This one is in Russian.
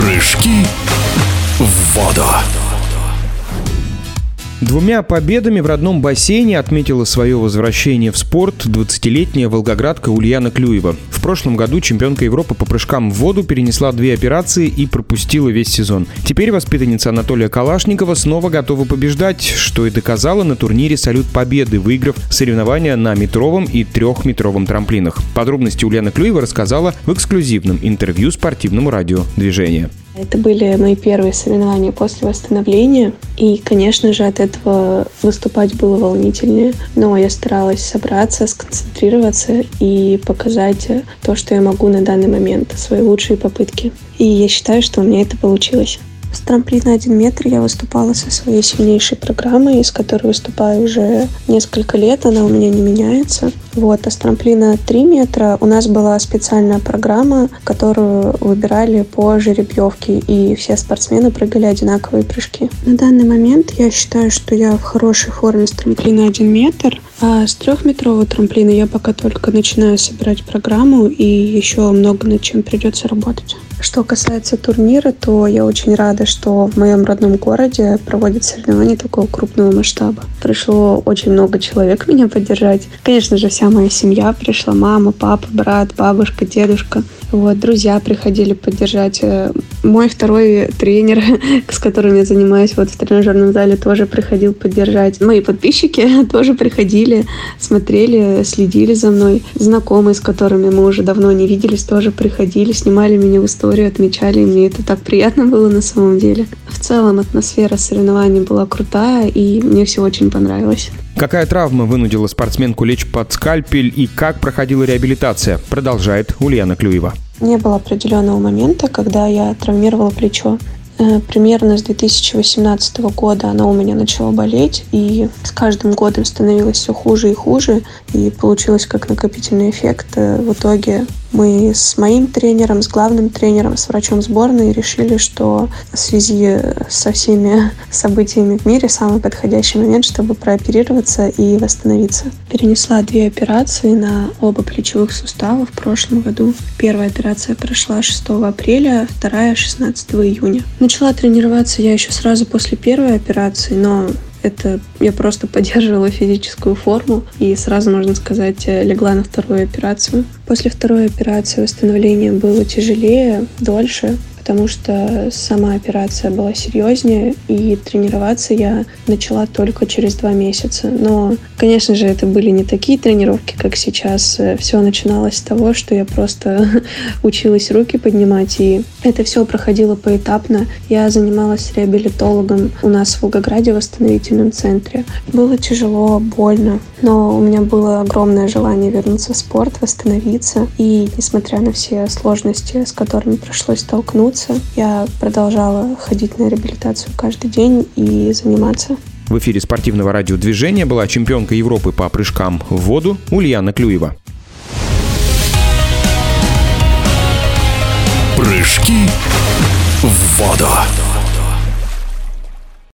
Прыжки в воду. Двумя победами в родном бассейне отметила свое возвращение в спорт 20-летняя волгоградка Ульяна Клюева. В прошлом году чемпионка Европы по прыжкам в воду перенесла две операции и пропустила весь сезон. Теперь воспитанница Анатолия Калашникова снова готова побеждать, что и доказала на турнире «Салют Победы», выиграв соревнования на метровом и трехметровом трамплинах. Подробности Ульяна Клюева рассказала в эксклюзивном интервью спортивному радио «Движение». Это были мои первые соревнования после восстановления. И, конечно же, от этого выступать было волнительнее. Но я старалась собраться, сконцентрироваться и показать то, что я могу на данный момент, свои лучшие попытки. И я считаю, что у меня это получилось. С трамплина 1 метр я выступала со своей сильнейшей программой, с которой выступаю уже несколько лет, она у меня не меняется. Вот, а с трамплина 3 метра у нас была специальная программа, которую выбирали по жеребьевке, и все спортсмены прыгали одинаковые прыжки. На данный момент я считаю, что я в хорошей форме с трамплина 1 метр, а с трехметрового трамплина я пока только начинаю собирать программу, и еще много над чем придется работать. Что касается турнира, то я очень рада, что в моем родном городе проводят соревнования такого крупного масштаба. Пришло очень много человек меня поддержать. Конечно же, вся моя семья пришла, мама, папа, брат, бабушка, дедушка. Вот, друзья приходили поддержать. Мой второй тренер, с которым я занимаюсь вот в тренажерном зале, тоже приходил поддержать. Мои подписчики тоже приходили, смотрели, следили за мной. Знакомые, с которыми мы уже давно не виделись, тоже приходили, снимали меня в историю, отмечали. Мне это так приятно было на самом деле. В целом атмосфера соревнований была крутая, и мне все очень понравилось. Какая травма вынудила спортсменку лечь под скальпель и как проходила реабилитация, продолжает Ульяна Клюева. Не было определенного момента, когда я травмировала плечо. Э, примерно с 2018 года она у меня начала болеть, и с каждым годом становилось все хуже и хуже, и получилось как накопительный эффект. Э, в итоге мы с моим тренером, с главным тренером, с врачом сборной решили, что в связи со всеми событиями в мире самый подходящий момент, чтобы прооперироваться и восстановиться. Перенесла две операции на оба плечевых сустава в прошлом году. Первая операция прошла 6 апреля, вторая 16 июня. Начала тренироваться я еще сразу после первой операции, но это я просто поддерживала физическую форму и сразу, можно сказать, легла на вторую операцию. После второй операции восстановление было тяжелее, дольше, потому что сама операция была серьезнее, и тренироваться я начала только через два месяца. Но, конечно же, это были не такие тренировки, как сейчас. Все начиналось с того, что я просто училась руки поднимать, и это все проходило поэтапно. Я занималась реабилитологом у нас в Волгограде в восстановительном центре. Было тяжело, больно, но у меня было огромное желание вернуться в спорт, восстановиться. И несмотря на все сложности, с которыми пришлось столкнуться, заниматься. Я продолжала ходить на реабилитацию каждый день и заниматься. В эфире спортивного радиодвижения была чемпионка Европы по прыжкам в воду Ульяна Клюева. Прыжки в воду.